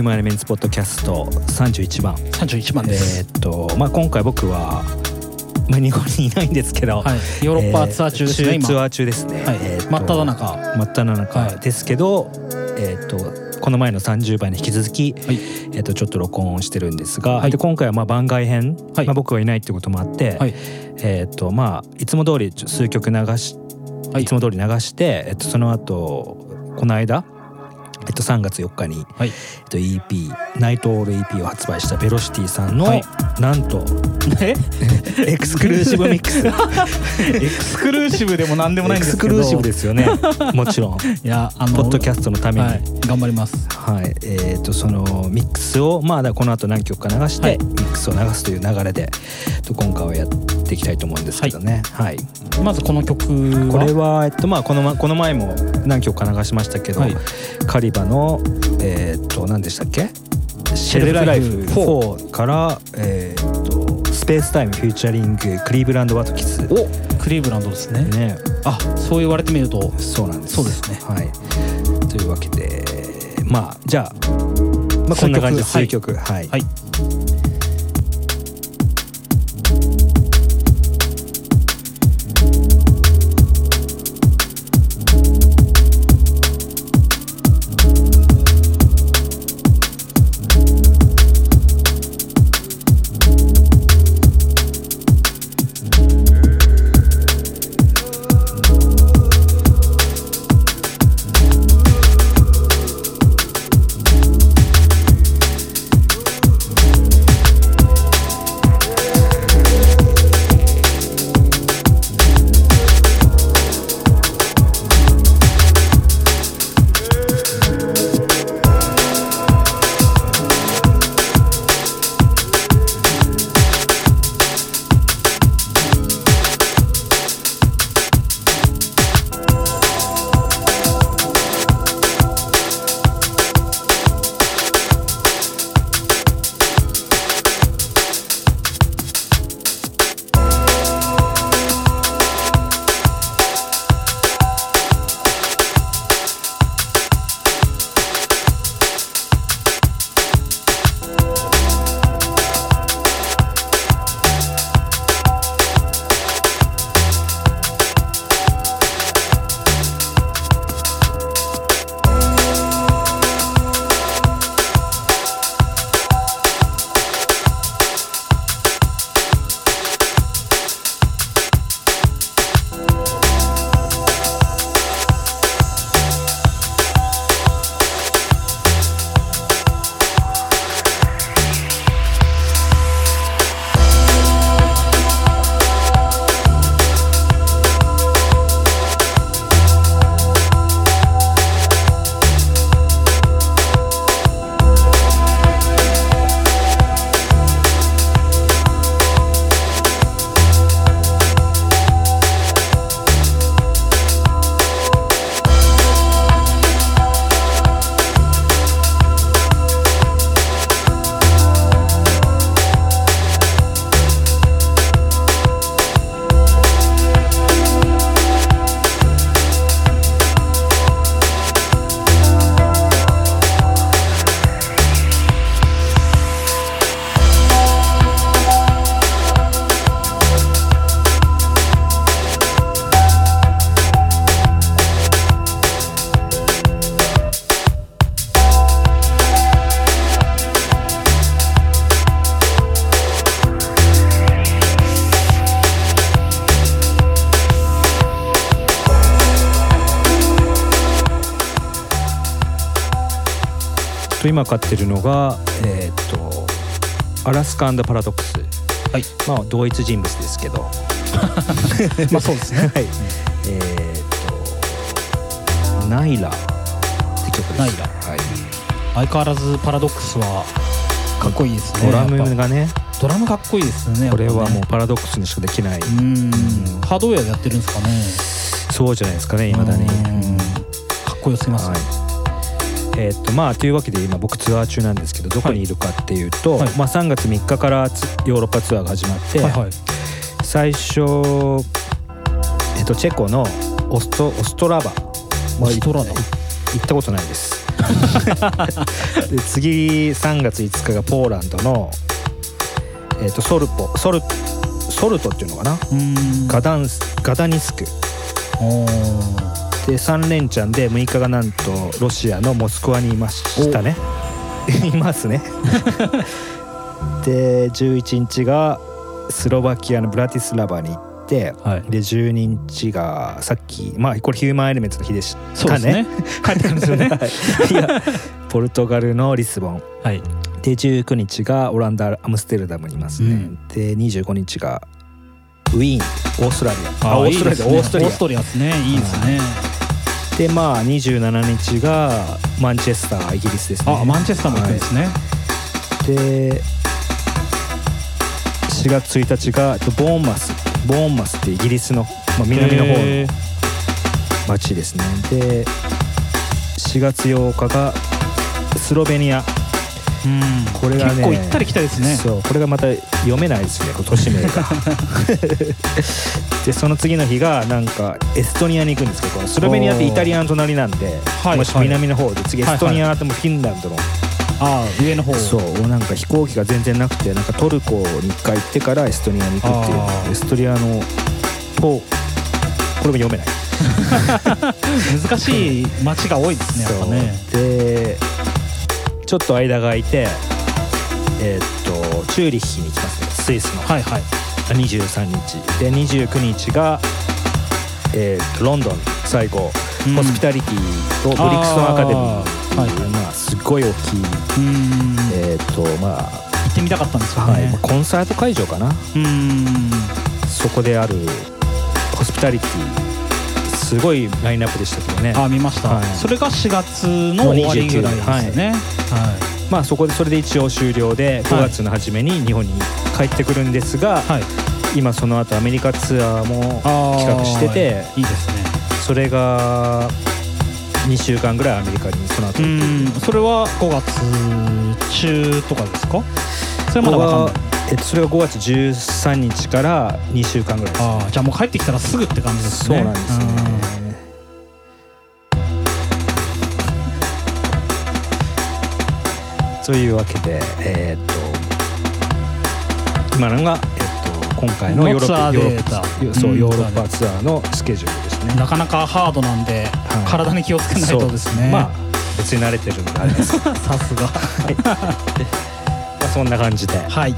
ューマンエレメンツポッドキャスト31番」31番です、えーっとまあ今回僕は、まあ、日本にいないんですけど、はい。ヨーロッパツアー中ですね今。えツアー中ですね、はい。えー真っ只中。真っ只中はい。ですけど、えーっとこの前の30番に引き続き、はい。えーっとちょっと録音してるんですが、はい。で今回はまあ番外編、はい。まあ、僕がいないってこともあって、はい。えーっとまあいつも通り数曲流し、はい。い、つも通り流して、えっとその後この間、と3月4日に、はい。えっと EP「 Night Owl EP」を発売したベロシティさんの、はい。なんとえ？exclusive mix exclusive でも何でもないんですけど。 exclusive ですよね。もちろん。いやあのポッドキャストのために、ははいい。頑張りますえー、とそのミックスをまあだこの後何曲か流して、はい。ミックスを流すという流れでと今回はやっていきたいと思うんですけどね。はい、まずこの曲は？これは、えっとまあ、このまこの前も何曲か流しましたけど、はい。カリバのえーっと何でしたっけ？シェルフライフ4から、えーっとスペースタイムフューチャリングクリーブランド・ワトキスおクリーブランドですね。ね。あそう言われてみるとそうなんです。そうですね。はい。というわけでまあじゃあ、まあ、こんな感じで数数曲はい、はい「今買ってるのがえーっとアラスカパラドックス。はい。まあ同一人物ですけど。まあそうですね。はい。えーっとナイラって曲です。ナイラ。はい。相変わらずパラドックスはかっこいいですねドラムがね。ドラムかっこいいですよねこれはもうパラドックスにしかできない。うん。ハードウェアでやってるんですかね。そうじゃないですかね未だに。うん。かっこよすぎますはいえーっとまあというわけで今僕ツアー中なんですけどどこにいるかっていうと、はい。まあ、3月3日からつヨーロッパツアーが始まって、はいはい。最初、えっと、チェコのオストオストラバ。オストラバ？行ったことないです。で次3月5日がポーランドの、えっと、ソルポソルソルトっていうのかな？うん。ガダンスガダニスクで3連チャンで6日がなんとロシアのモスクワにいましたね。いますね。で11日がスロバキアのブラティスラバに行ってはい。で12日がさっきまあこれヒューマンエレメンツの日でしたね。帰ってくるんですよね。はい。いやポルトガルのリスボン。はい。で19日がオランダアムステルダムにいますね、うん。で25日がウィーンオーストラリア。あオーストラリアいいオーストリアですね。オーストリアですね。いいですねでまあ27日がマンチェスターイギリスですね。あマンチェスターも行くんですね。で4月1日がボーンマスボーンマスってイギリスの、まあ、南の方へのー。町ですね。で4月8日がスロベニア。うんこれがね結構行ったり来たりですね。そう。これがまた読めないですねこれ都市名が。でその次の日がなんかエストニアに行くんですけどスロベニアってイタリアの隣なんではいもし南の方で次エストニアともフィンランドの。ああ上の方。そうなんか飛行機が全然なくてなんかトルコに一回行ってからエストニアに行くっていう。エストニアのとこれも読めない。難しい街が多いですねやっぱね。でちょっと間が空いてえーっとチューリッヒに行きますね。スイスの。はいはい。23日。で29日がえーっとロンドン。最後、うん。ホスピタリティとブリックストンアカデミー。っていうはい。まあすごい大きいうん。えーっとまあ行ってみたかったんですよはい。ねコンサート会場かな。うん。そこであるホスピタリティすごいラインナップでしたけどね。あ見ました、はい。それが4月の終わりぐらいですね。はい、まあそこでそれで一応終了で5月の初めに日本に帰ってくるんですが、はい。今その後アメリカツアーも企画してていいですね。それが2週間ぐらいアメリカにその後それは5月中とかですか？それはまだわかんえっと、それが5月13日から2週間ぐらいです。ああじゃあもう帰ってきたらすぐって感じですね。そうなんですねというわけでえーっと今のが、えっと、今回のヨーロッパのツアーデヨーロッパそううんヨーロッパツアーのスケジュールですね。なかなかハードなんで、はい。体に気をつけないとですね。まあ別に慣れてるのであれです。さすが。まあそんな感じで。はい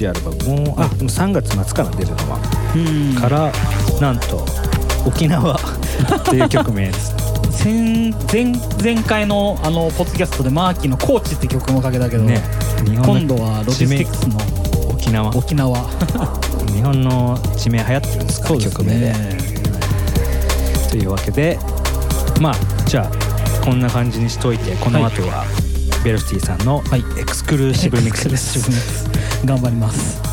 しいアルバムもあでも3月末から出るのは。うん。からなんと沖縄 っていう曲名です。前前前回のあのポッドキャストでマーキーの「コーチ」って曲もかけたけど、ね。今度はロジスティックスの沖縄。沖縄。日本の地名流行ってるんですかそうです曲名で。ねというわけでまあじゃあこんな感じにしといてこの後はベルフティさんのはい。エクスクルーシブミックスです、頑張ります。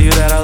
You that I